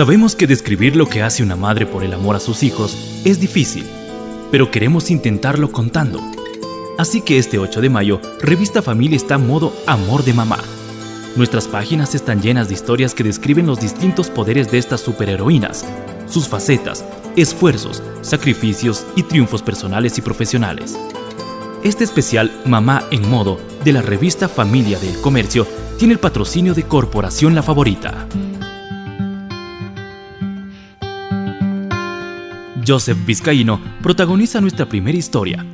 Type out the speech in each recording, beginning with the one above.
Sabemos que describir lo que hace una madre por el amor a sus hijos es difícil, pero queremos intentarlo contando. Así que este 8 de mayo, Revista Familia está modo Amor de Mamá. Nuestras páginas están llenas de historias que describen los distintos poderes de estas superheroínas, sus facetas, esfuerzos, sacrificios y triunfos personales y profesionales. Este especial Mamá en Modo de la revista Familia del Comercio tiene el patrocinio de Corporación La Favorita. Joseph Vizcaíno protagoniza nuestra primera historia.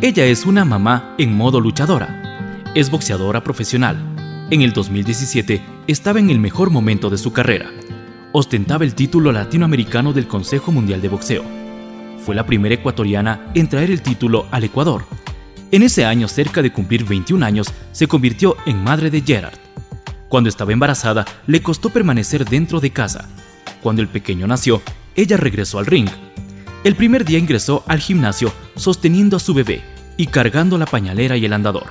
Ella es una mamá en modo luchadora. Es boxeadora profesional. En el 2017 estaba en el mejor momento de su carrera. Ostentaba el título latinoamericano del Consejo Mundial de Boxeo. Fue la primera ecuatoriana en traer el título al Ecuador. En ese año, cerca de cumplir 21 años, se convirtió en madre de Gerard. Cuando estaba embarazada, le costó permanecer dentro de casa. Cuando el pequeño nació, ella regresó al ring. El primer día ingresó al gimnasio sosteniendo a su bebé y cargando la pañalera y el andador.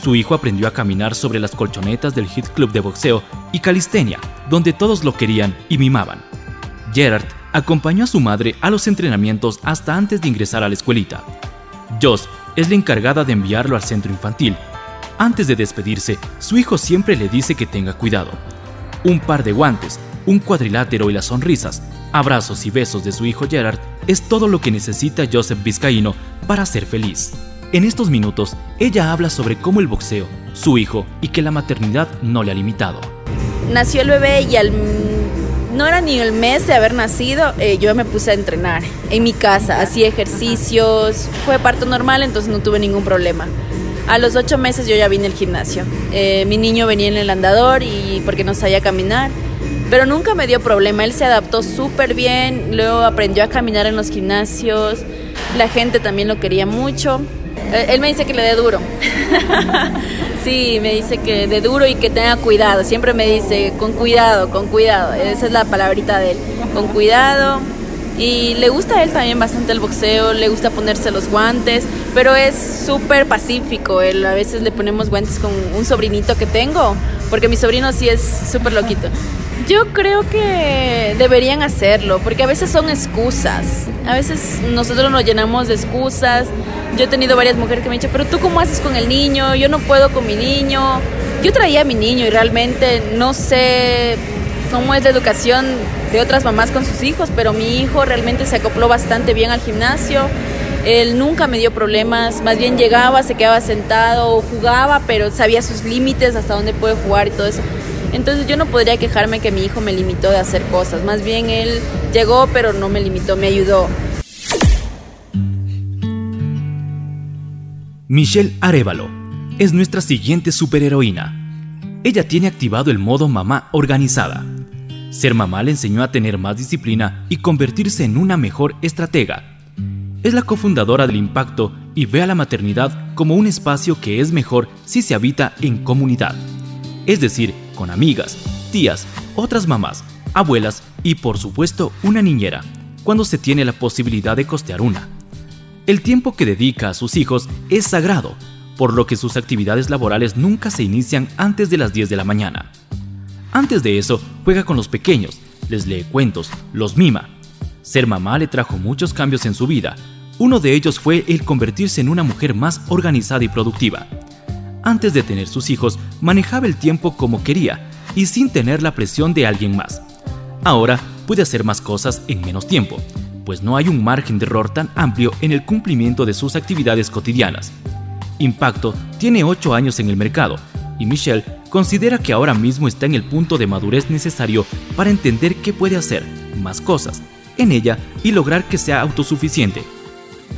Su hijo aprendió a caminar sobre las colchonetas del Hit Club de boxeo y calistenia, donde todos lo querían y mimaban. Gerard acompañó a su madre a los entrenamientos hasta antes de ingresar a la escuelita. Joss es la encargada de enviarlo al centro infantil. Antes de despedirse, su hijo siempre le dice que tenga cuidado. Un par de guantes, un cuadrilátero y las sonrisas abrazos y besos de su hijo Gerard es todo lo que necesita Joseph Vizcaíno para ser feliz. En estos minutos, ella habla sobre cómo el boxeo, su hijo y que la maternidad no le ha limitado. Nació el bebé y al no era ni el mes de haber nacido, eh, yo me puse a entrenar en mi casa, hacía ejercicios, fue parto normal, entonces no tuve ningún problema. A los ocho meses yo ya vine al gimnasio. Eh, mi niño venía en el andador y porque no sabía caminar pero nunca me dio problema, él se adaptó súper bien, luego aprendió a caminar en los gimnasios, la gente también lo quería mucho. Eh, él me dice que le dé duro. sí, me dice que de duro y que tenga cuidado. Siempre me dice con cuidado, con cuidado. Esa es la palabrita de él. Con cuidado. Y le gusta a él también bastante el boxeo, le gusta ponerse los guantes, pero es súper pacífico. A veces le ponemos guantes con un sobrinito que tengo, porque mi sobrino sí es súper loquito. Yo creo que deberían hacerlo, porque a veces son excusas. A veces nosotros nos llenamos de excusas. Yo he tenido varias mujeres que me han dicho, pero tú cómo haces con el niño, yo no puedo con mi niño. Yo traía a mi niño y realmente no sé cómo es la educación de otras mamás con sus hijos, pero mi hijo realmente se acopló bastante bien al gimnasio. Él nunca me dio problemas, más bien llegaba, se quedaba sentado, jugaba, pero sabía sus límites, hasta dónde puede jugar y todo eso. Entonces yo no podría quejarme que mi hijo me limitó de hacer cosas. Más bien él llegó, pero no me limitó, me ayudó. Michelle Arevalo es nuestra siguiente superheroína. Ella tiene activado el modo mamá organizada. Ser mamá le enseñó a tener más disciplina y convertirse en una mejor estratega. Es la cofundadora del Impacto y ve a la maternidad como un espacio que es mejor si se habita en comunidad. Es decir, amigas, tías, otras mamás, abuelas y por supuesto una niñera, cuando se tiene la posibilidad de costear una. El tiempo que dedica a sus hijos es sagrado, por lo que sus actividades laborales nunca se inician antes de las 10 de la mañana. Antes de eso, juega con los pequeños, les lee cuentos, los mima. Ser mamá le trajo muchos cambios en su vida. Uno de ellos fue el convertirse en una mujer más organizada y productiva antes de tener sus hijos, manejaba el tiempo como quería y sin tener la presión de alguien más. Ahora puede hacer más cosas en menos tiempo, pues no hay un margen de error tan amplio en el cumplimiento de sus actividades cotidianas. Impacto tiene 8 años en el mercado y Michelle considera que ahora mismo está en el punto de madurez necesario para entender que puede hacer más cosas en ella y lograr que sea autosuficiente.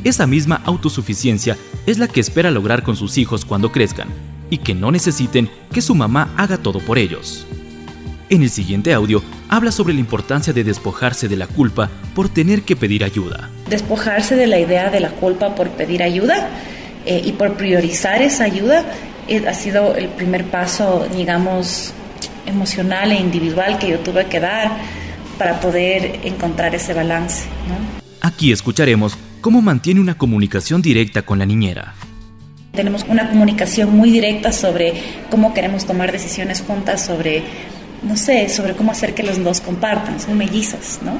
Esa misma autosuficiencia es la que espera lograr con sus hijos cuando crezcan y que no necesiten que su mamá haga todo por ellos. En el siguiente audio habla sobre la importancia de despojarse de la culpa por tener que pedir ayuda. Despojarse de la idea de la culpa por pedir ayuda eh, y por priorizar esa ayuda eh, ha sido el primer paso, digamos, emocional e individual que yo tuve que dar para poder encontrar ese balance. Aquí escucharemos cómo mantiene una comunicación directa con la niñera. Tenemos una comunicación muy directa sobre cómo queremos tomar decisiones juntas, sobre no sé, sobre cómo hacer que los dos compartan, son mellizos, ¿no?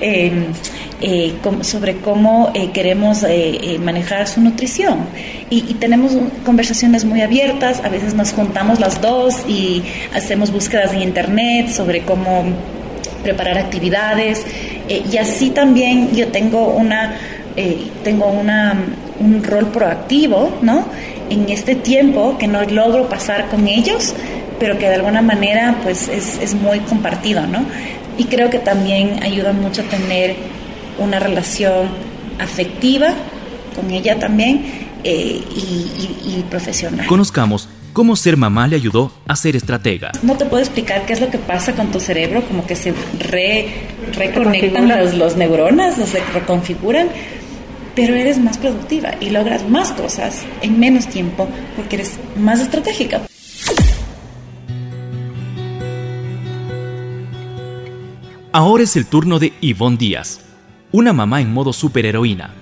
Em, eh, sobre cómo eh, queremos eh, manejar su nutrición. Y, y, tenemos conversaciones muy abiertas, a veces nos juntamos las dos y hacemos búsquedas en internet sobre cómo preparar actividades. y así también yo tengo una tengo una, un rol proactivo, ¿no? En este tiempo que no logro pasar con ellos, pero que de alguna manera pues es, es muy compartido, ¿no? Y creo que también ayuda mucho tener una relación afectiva con ella también eh, y, profesional. Conozcamos cómo ser mamá le ayudó a ser estratega. No te puedo explicar qué es lo que pasa con tu cerebro, como que se re, reconectan los, los neuronas, se reconfiguran, pero eres más productiva y logras más cosas en menos tiempo porque eres más estratégica. Ahora es el turno de Yvonne Díaz, una mamá en modo superheroína.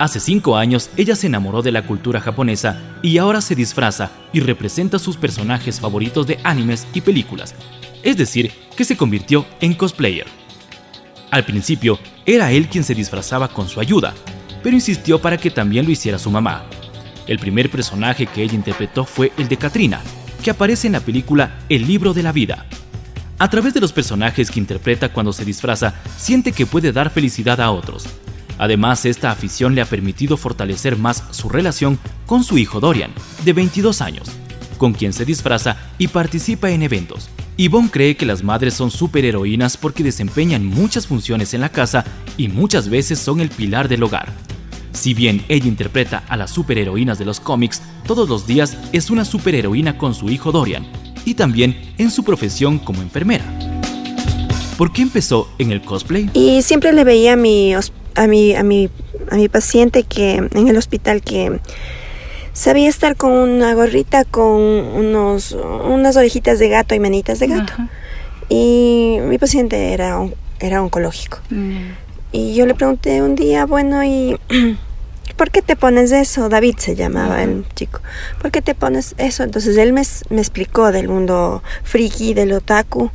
Hace cinco años ella se enamoró de la cultura japonesa y ahora se disfraza y representa sus personajes favoritos de animes y películas, es decir, que se convirtió en cosplayer. Al principio era él quien se disfrazaba con su ayuda, pero insistió para que también lo hiciera su mamá. El primer personaje que ella interpretó fue el de Katrina, que aparece en la película El libro de la vida, a través de los personajes que interpreta cuando se disfraza, siente que puede dar felicidad a otros. Además, esta afición le ha permitido fortalecer más su relación con su hijo Dorian, de 22 años, con quien se disfraza y participa en eventos. Yvonne cree que las madres son superheroínas porque desempeñan muchas funciones en la casa y muchas veces son el pilar del hogar. Si bien ella interpreta a las superheroínas de los cómics, todos los días es una superheroína con su hijo Dorian, y también en su profesión como enfermera. ¿Por qué empezó en el cosplay? Y siempre le veía a mi, a mi, a mi, a mi paciente que en el hospital que sabía estar con una gorrita con unos, unas orejitas de gato y manitas de gato. Y mi paciente era, era oncológico. Mm. Y yo le pregunté un día, bueno, ¿y ¿por qué te pones eso? David se llamaba el chico. ¿Por qué te pones eso? Entonces él me, explicó del mundo friki, del otaku.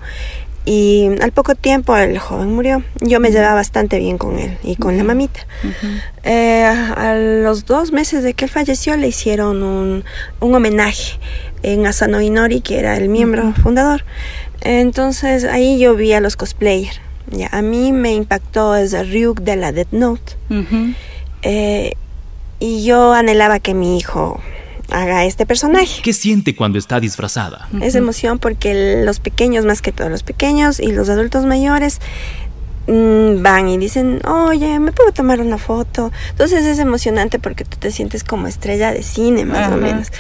Y al poco tiempo el joven murió. Yo me llevaba bastante bien con él y con la mamita. Eh, a los dos meses de que él falleció le hicieron un, homenaje en Asano Inori, que era el miembro fundador. Entonces ahí yo vi a los cosplayers. Ya, a mí me impactó ese Ryuk de la Death Note. eh, y yo anhelaba que mi hijo haga este personaje. ¿Qué siente cuando está disfrazada? Es emoción porque los pequeños, más que todos los pequeños y los adultos mayores, mm, van y dicen, oye, ¿me puedo tomar una foto? Entonces es emocionante porque tú te sientes como estrella de cine, más o menos.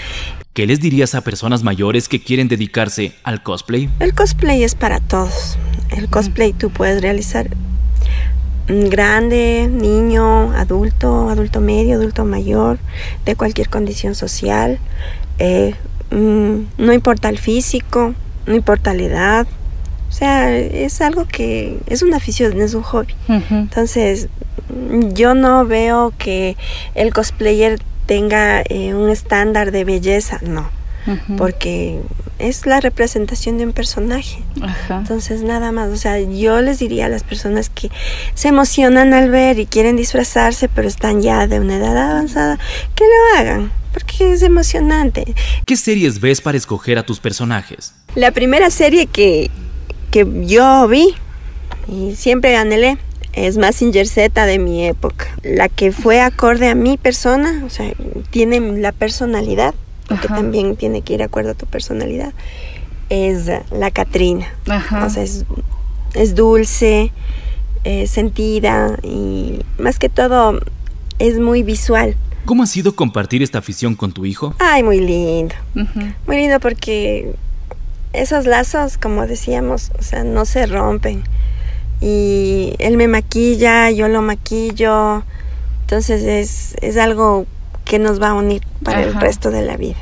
¿Qué les dirías a personas mayores que quieren dedicarse al cosplay? El cosplay es para todos. El cosplay tú puedes realizar grande, niño, adulto, adulto medio, adulto mayor, de cualquier condición social. Eh, mm, no importa el físico, no importa la edad. O sea, es algo que es una afición, es un hobby. Entonces, yo no veo que el cosplayer tenga eh, un estándar de belleza, no porque es la representación de un personaje. Entonces, nada más, o sea, yo les diría a las personas que se emocionan al ver y quieren disfrazarse, pero están ya de una edad avanzada, que lo hagan, porque es emocionante. ¿Qué series ves para escoger a tus personajes? La primera serie que, que yo vi y siempre anhelé es Massinger Z de mi época. La que fue acorde a mi persona, o sea, tiene la personalidad porque también tiene que ir de acuerdo a tu personalidad, es la Catrina. O sea, es, dulce, es sentida y más que todo es muy visual. ¿Cómo ha sido compartir esta afición con tu hijo? Ay, muy lindo. Muy lindo porque esos lazos, como decíamos, o sea, no se rompen. Y él me maquilla, yo lo maquillo. Entonces es, es algo que nos va a unir para el resto de la vida.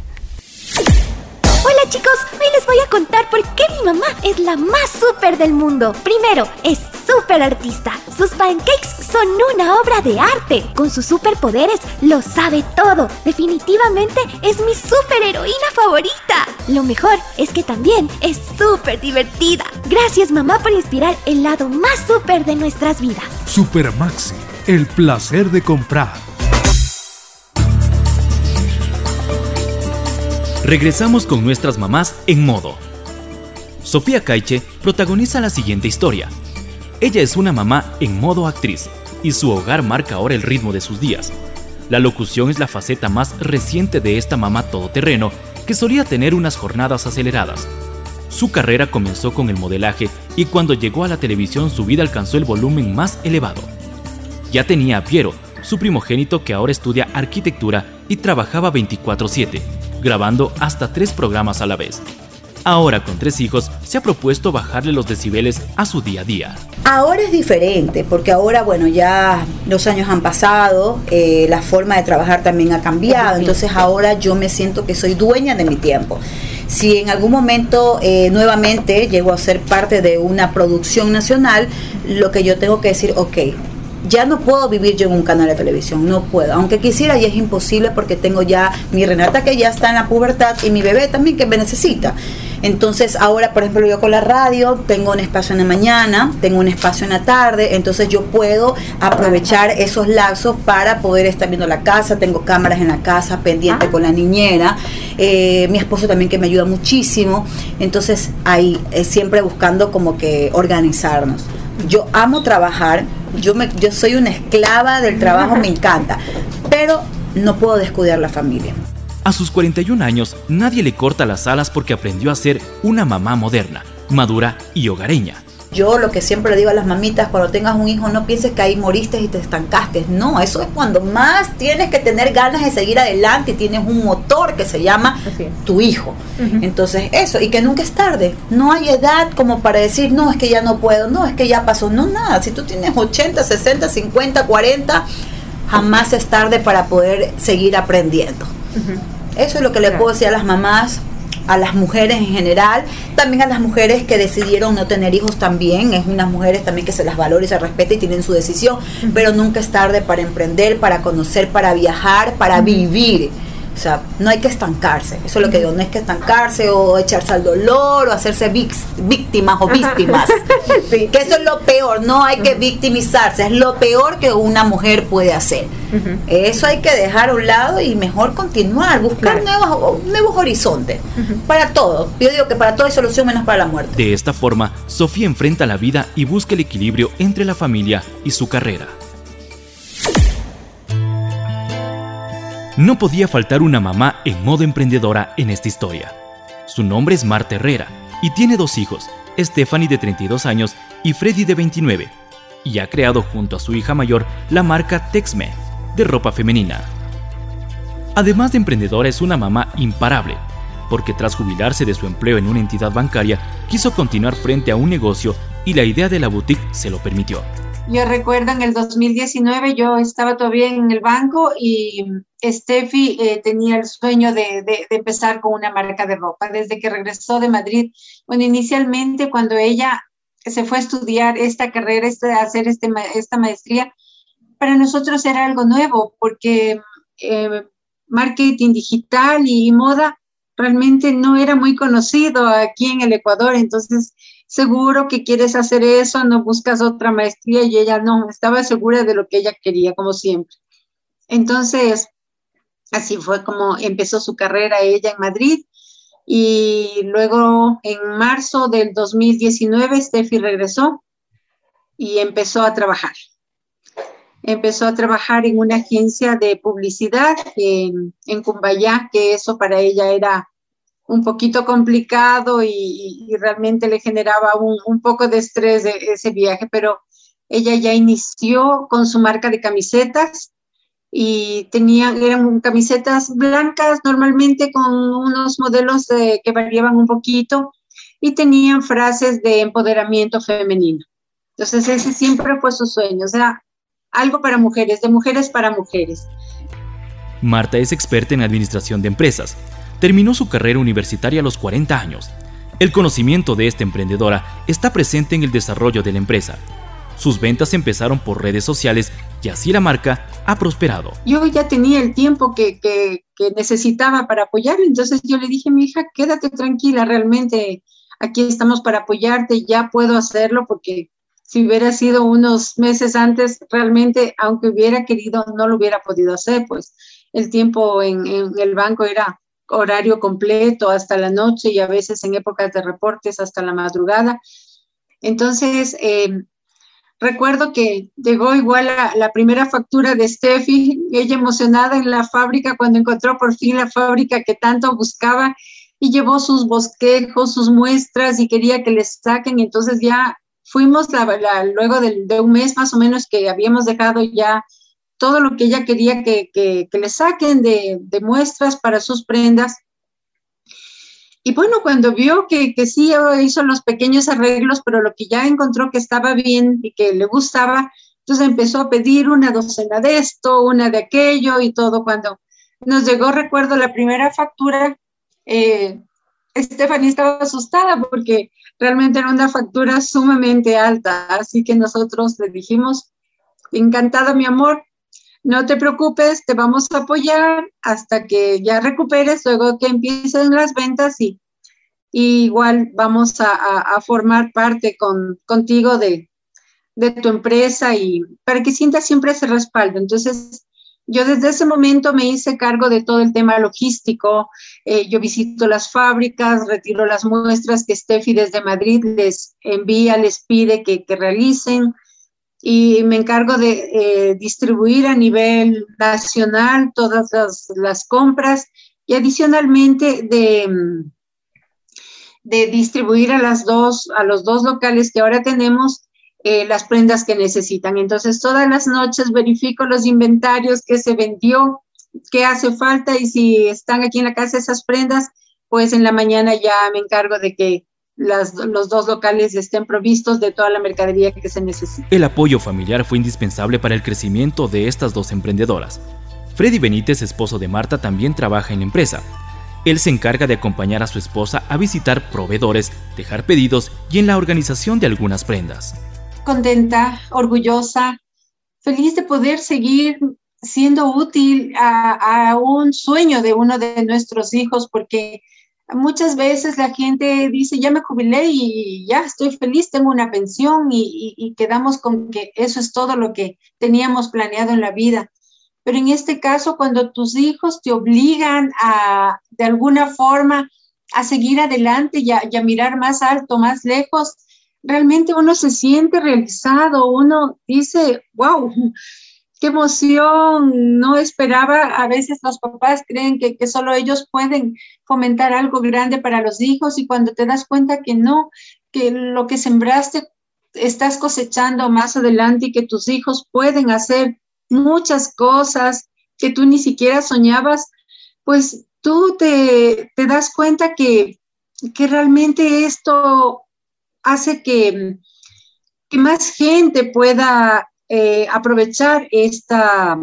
Hola chicos, hoy les voy a contar por qué mi mamá es la más súper del mundo. Primero, es super artista. Sus pancakes son una obra de arte. Con sus superpoderes lo sabe todo. Definitivamente es mi superheroína favorita. Lo mejor es que también es súper divertida. Gracias mamá por inspirar el lado más súper de nuestras vidas. Super Maxi, el placer de comprar. Regresamos con nuestras mamás en modo. Sofía Caiche protagoniza la siguiente historia. Ella es una mamá en modo actriz y su hogar marca ahora el ritmo de sus días. La locución es la faceta más reciente de esta mamá todoterreno que solía tener unas jornadas aceleradas. Su carrera comenzó con el modelaje y cuando llegó a la televisión su vida alcanzó el volumen más elevado. Ya tenía a Piero, su primogénito que ahora estudia arquitectura y trabajaba 24/7 grabando hasta tres programas a la vez. Ahora con tres hijos se ha propuesto bajarle los decibeles a su día a día. Ahora es diferente porque ahora, bueno, ya los años han pasado, eh, la forma de trabajar también ha cambiado, entonces ahora yo me siento que soy dueña de mi tiempo. Si en algún momento eh, nuevamente llego a ser parte de una producción nacional, lo que yo tengo que decir, ok, ya no puedo vivir yo en un canal de televisión, no puedo. Aunque quisiera y es imposible porque tengo ya mi Renata que ya está en la pubertad y mi bebé también que me necesita. Entonces ahora, por ejemplo, yo con la radio tengo un espacio en la mañana, tengo un espacio en la tarde, entonces yo puedo aprovechar esos lazos para poder estar viendo la casa, tengo cámaras en la casa pendiente con la niñera, eh, mi esposo también que me ayuda muchísimo, entonces ahí eh, siempre buscando como que organizarnos. Yo amo trabajar, yo, me, yo soy una esclava del trabajo, me encanta, pero no puedo descuidar la familia. A sus 41 años, nadie le corta las alas porque aprendió a ser una mamá moderna, madura y hogareña. Yo lo que siempre le digo a las mamitas, cuando tengas un hijo, no pienses que ahí moriste y te estancaste. No, eso es cuando más tienes que tener ganas de seguir adelante y tienes un motor que se llama tu hijo. Entonces, eso, y que nunca es tarde. No hay edad como para decir, no, es que ya no puedo, no, es que ya pasó. No, nada. Si tú tienes 80, 60, 50, 40, jamás es tarde para poder seguir aprendiendo. Eso es lo que le puedo decir a las mamás a las mujeres en general, también a las mujeres que decidieron no tener hijos también, es unas mujeres también que se las valora y se respeta y tienen su decisión, pero nunca es tarde para emprender, para conocer, para viajar, para vivir. O sea, no hay que estancarse. Eso es lo que digo, no hay que estancarse o echarse al dolor o hacerse víctimas o víctimas. Que eso es lo peor, no hay que victimizarse, es lo peor que una mujer puede hacer. Eso hay que dejar a un lado y mejor continuar, buscar nuevos, nuevos horizontes. Para todo. Yo digo que para todo hay solución menos para la muerte. De esta forma, Sofía enfrenta la vida y busca el equilibrio entre la familia y su carrera. No podía faltar una mamá en modo emprendedora en esta historia. Su nombre es Marta Herrera y tiene dos hijos, Stephanie de 32 años y Freddy de 29, y ha creado junto a su hija mayor la marca Texme, de ropa femenina. Además de emprendedora es una mamá imparable, porque tras jubilarse de su empleo en una entidad bancaria, quiso continuar frente a un negocio y la idea de la boutique se lo permitió. Yo recuerdo en el 2019 yo estaba todavía en el banco y Steffi eh, tenía el sueño de, empezar con una marca de ropa. Desde que regresó de Madrid, bueno, inicialmente cuando ella se fue a estudiar esta carrera, este, hacer este, esta maestría, para nosotros era algo nuevo porque eh, marketing digital y moda realmente no era muy conocido aquí en el Ecuador. Entonces, seguro que quieres hacer eso, no buscas otra maestría y ella no, estaba segura de lo que ella quería, como siempre. Entonces, así fue como empezó su carrera ella en Madrid y luego en marzo del 2019 Steffi regresó y empezó a trabajar. Empezó a trabajar en una agencia de publicidad en, en Cumbayá, que eso para ella era un poquito complicado y, realmente le generaba un, poco de estrés de ese viaje, pero ella ya inició con su marca de camisetas y tenía, eran camisetas blancas normalmente con unos modelos que variaban un poquito y tenían frases de empoderamiento femenino. Entonces ese siempre fue su sueño, o sea, algo para mujeres, de mujeres para mujeres. Marta es experta en administración de empresas terminó su carrera universitaria a los 40 años. El conocimiento de esta emprendedora está presente en el desarrollo de la empresa. Sus ventas empezaron por redes sociales y así la marca ha prosperado. Yo ya tenía el tiempo que, necesitaba para apoyarle, entonces yo le dije, mi hija, quédate tranquila, realmente aquí estamos para apoyarte, ya puedo hacerlo porque si hubiera sido unos meses antes, realmente, aunque hubiera querido, no lo hubiera podido hacer, pues el tiempo en, el banco era horario completo hasta la noche y a veces en épocas de reportes hasta la madrugada. Entonces, eh, recuerdo que llegó igual la, la, primera factura de Steffi, ella emocionada en la fábrica cuando encontró por fin la fábrica que tanto buscaba y llevó sus bosquejos, sus muestras y quería que les saquen. Entonces ya fuimos luego de, un mes más o menos que habíamos dejado ya todo lo que ella quería que, que, le saquen de, de, muestras para sus prendas. Y bueno, cuando vio que, que sí hizo los pequeños arreglos, pero lo que ya encontró que estaba bien y que le gustaba, entonces empezó a pedir una docena de esto, una de aquello y todo. Cuando nos llegó, recuerdo, la primera factura, eh, Stephanie estaba asustada porque realmente era una factura sumamente alta, así que nosotros le dijimos, encantada mi amor, no te preocupes, te vamos a apoyar hasta que ya recuperes, luego que empiecen las ventas y, igual vamos a, formar parte con, contigo de, de tu empresa y para que sientas siempre ese respaldo. Entonces, yo desde ese momento me hice cargo de todo el tema logístico. Eh, yo visito las fábricas, retiro las muestras que Steffi desde Madrid les envía, les pide que, realicen y me encargo de eh, distribuir a nivel nacional todas las, compras y adicionalmente de, de distribuir a, las dos, a los dos locales que ahora tenemos eh, las prendas que necesitan. Entonces, todas las noches verifico los inventarios que se vendió, qué hace falta y si están aquí en la casa esas prendas, pues en la mañana ya me encargo de que las, los dos locales estén provistos de toda la mercadería que se necesita. El apoyo familiar fue indispensable para el crecimiento de estas dos emprendedoras. Freddy Benítez, esposo de Marta, también trabaja en la empresa. Él se encarga de acompañar a su esposa a visitar proveedores, dejar pedidos y en la organización de algunas prendas contenta, orgullosa, feliz de poder seguir siendo útil a, un sueño de uno de nuestros hijos, porque muchas veces la gente dice, ya me jubilé y ya estoy feliz, tengo una pensión y, quedamos con que eso es todo lo que teníamos planeado en la vida. Pero en este caso, cuando tus hijos te obligan a, de alguna forma, a seguir adelante y a mirar más alto, más lejos, realmente uno se siente realizado, uno dice, wow, qué emoción, no esperaba, a veces los papás creen que, solo ellos pueden fomentar algo grande para los hijos y cuando te das cuenta que no, que lo que sembraste estás cosechando más adelante y que tus hijos pueden hacer muchas cosas que tú ni siquiera soñabas, pues tú te, te das cuenta que, que realmente esto hace que, que más gente pueda eh, aprovechar esta,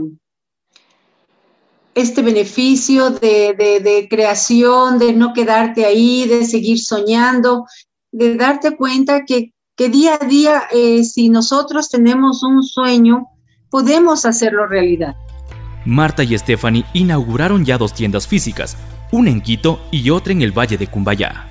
este beneficio de, creación, de no quedarte ahí, de seguir soñando, de darte cuenta que, día a día, eh, si nosotros tenemos un sueño, podemos hacerlo realidad. Marta y Stephanie inauguraron ya dos tiendas físicas, una en Quito y otra en el Valle de Cumbayá.